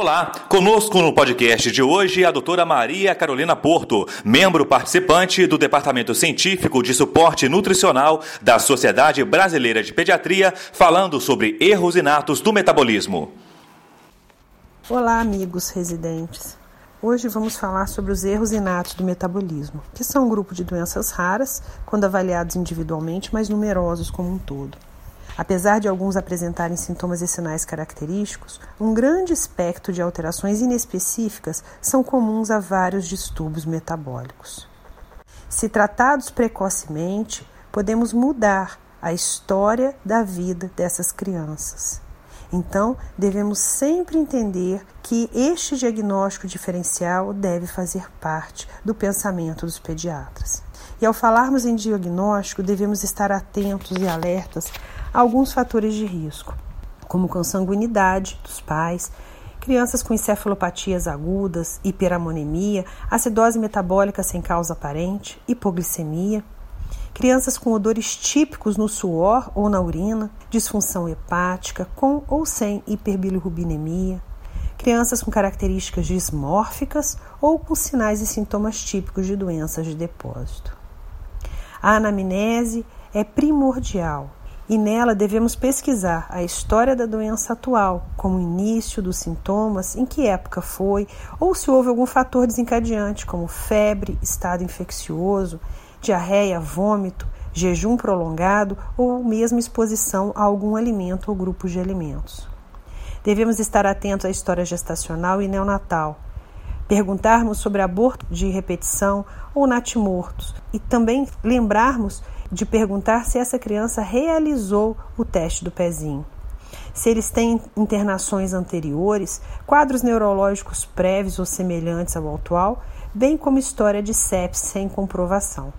Olá, conosco no podcast de hoje a doutora Maria Carolina Porto, membro participante do Departamento Científico de Suporte Nutricional da Sociedade Brasileira de Pediatria, falando sobre erros inatos do metabolismo. Olá, amigos residentes. Hoje vamos falar sobre os erros inatos do metabolismo, que são um grupo de doenças raras, quando avaliados individualmente, mas numerosos como um todo. Apesar de alguns apresentarem sintomas e sinais característicos, um grande espectro de alterações inespecíficas são comuns a vários distúrbios metabólicos. Se tratados precocemente, podemos mudar a história da vida dessas crianças. Então, devemos sempre entender que este diagnóstico diferencial deve fazer parte do pensamento dos pediatras. E ao falarmos em diagnóstico, devemos estar atentos e alertas alguns fatores de risco, como consanguinidade dos pais, crianças com encefalopatias agudas, hiperamonemia, acidose metabólica sem causa aparente, hipoglicemia, crianças com odores típicos no suor ou na urina, disfunção hepática com ou sem hiperbilirrubinemia, crianças com características dismórficas ou com sinais e sintomas típicos de doenças de depósito. A anamnese é primordial e nela devemos pesquisar a história da doença atual, como o início dos sintomas, em que época foi, ou se houve algum fator desencadeante, como febre, estado infeccioso, diarreia, vômito, jejum prolongado ou mesmo exposição a algum alimento ou grupo de alimentos. Devemos estar atentos à história gestacional e neonatal, perguntarmos sobre aborto de repetição ou natimortos e também lembrarmos de perguntar se essa criança realizou o teste do pezinho. Se eles têm internações anteriores, quadros neurológicos prévios ou semelhantes ao atual, bem como história de sepsis sem comprovação.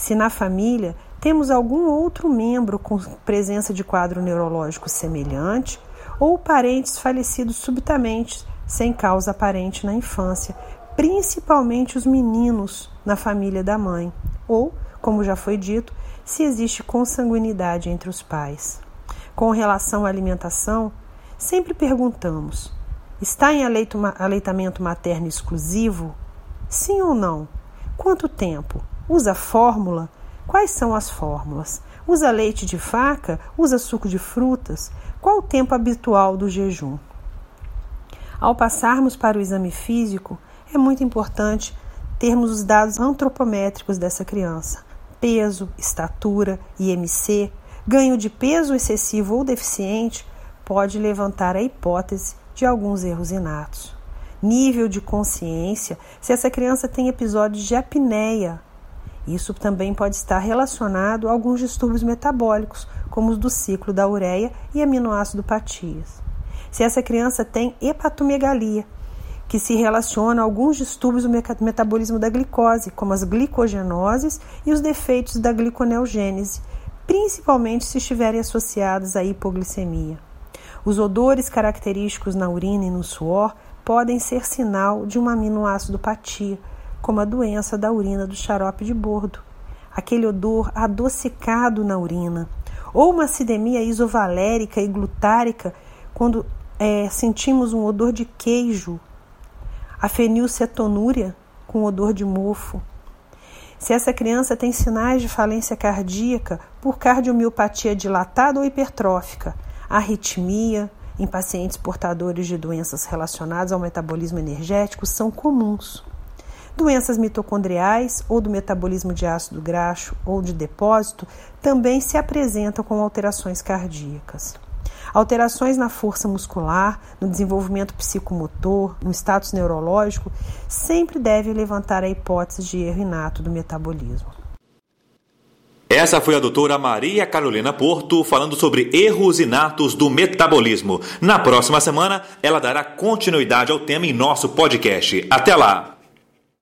Se na família temos algum outro membro com presença de quadro neurológico semelhante, ou parentes falecidos subitamente, sem causa aparente na infância, principalmente os meninos na família da mãe, ou como já foi dito, se existe consanguinidade entre os pais. Com relação à alimentação, sempre perguntamos: está em aleitamento materno exclusivo? Sim ou não? Quanto tempo? Usa fórmula? Quais são as fórmulas? Usa leite de vaca? Usa suco de frutas? Qual o tempo habitual do jejum? Ao passarmos para o exame físico, é muito importante termos os dados antropométricos dessa criança, peso, estatura, IMC, ganho de peso excessivo ou deficiente pode levantar a hipótese de alguns erros inatos. Nível de consciência, se essa criança tem episódios de apneia. Isso também pode estar relacionado a alguns distúrbios metabólicos, como os do ciclo da ureia e aminoácido-patias. Se essa criança tem hepatomegalia, que se relaciona a alguns distúrbios do metabolismo da glicose, como as glicogenoses e os defeitos da gliconeogênese, principalmente se estiverem associados à hipoglicemia. Os odores característicos na urina e no suor podem ser sinal de uma aminoácidopatia, como a doença da urina do xarope de bordo, aquele odor adocicado na urina, ou uma acidemia isovalérica e glutárica, quando é, sentimos um odor de queijo a fenilcetonúria com odor de mofo. Se essa criança tem sinais de falência cardíaca por cardiomiopatia dilatada ou hipertrófica, arritmia em pacientes portadores de doenças relacionadas ao metabolismo energético são comuns. Doenças mitocondriais ou do metabolismo de ácido graxo ou de depósito também se apresentam com alterações cardíacas. Alterações na força muscular, no desenvolvimento psicomotor, no status neurológico, sempre devem levantar a hipótese de erro inato do metabolismo. Essa foi a doutora Maria Carolina Porto falando sobre erros inatos do metabolismo. Na próxima semana, ela dará continuidade ao tema em nosso podcast. Até lá!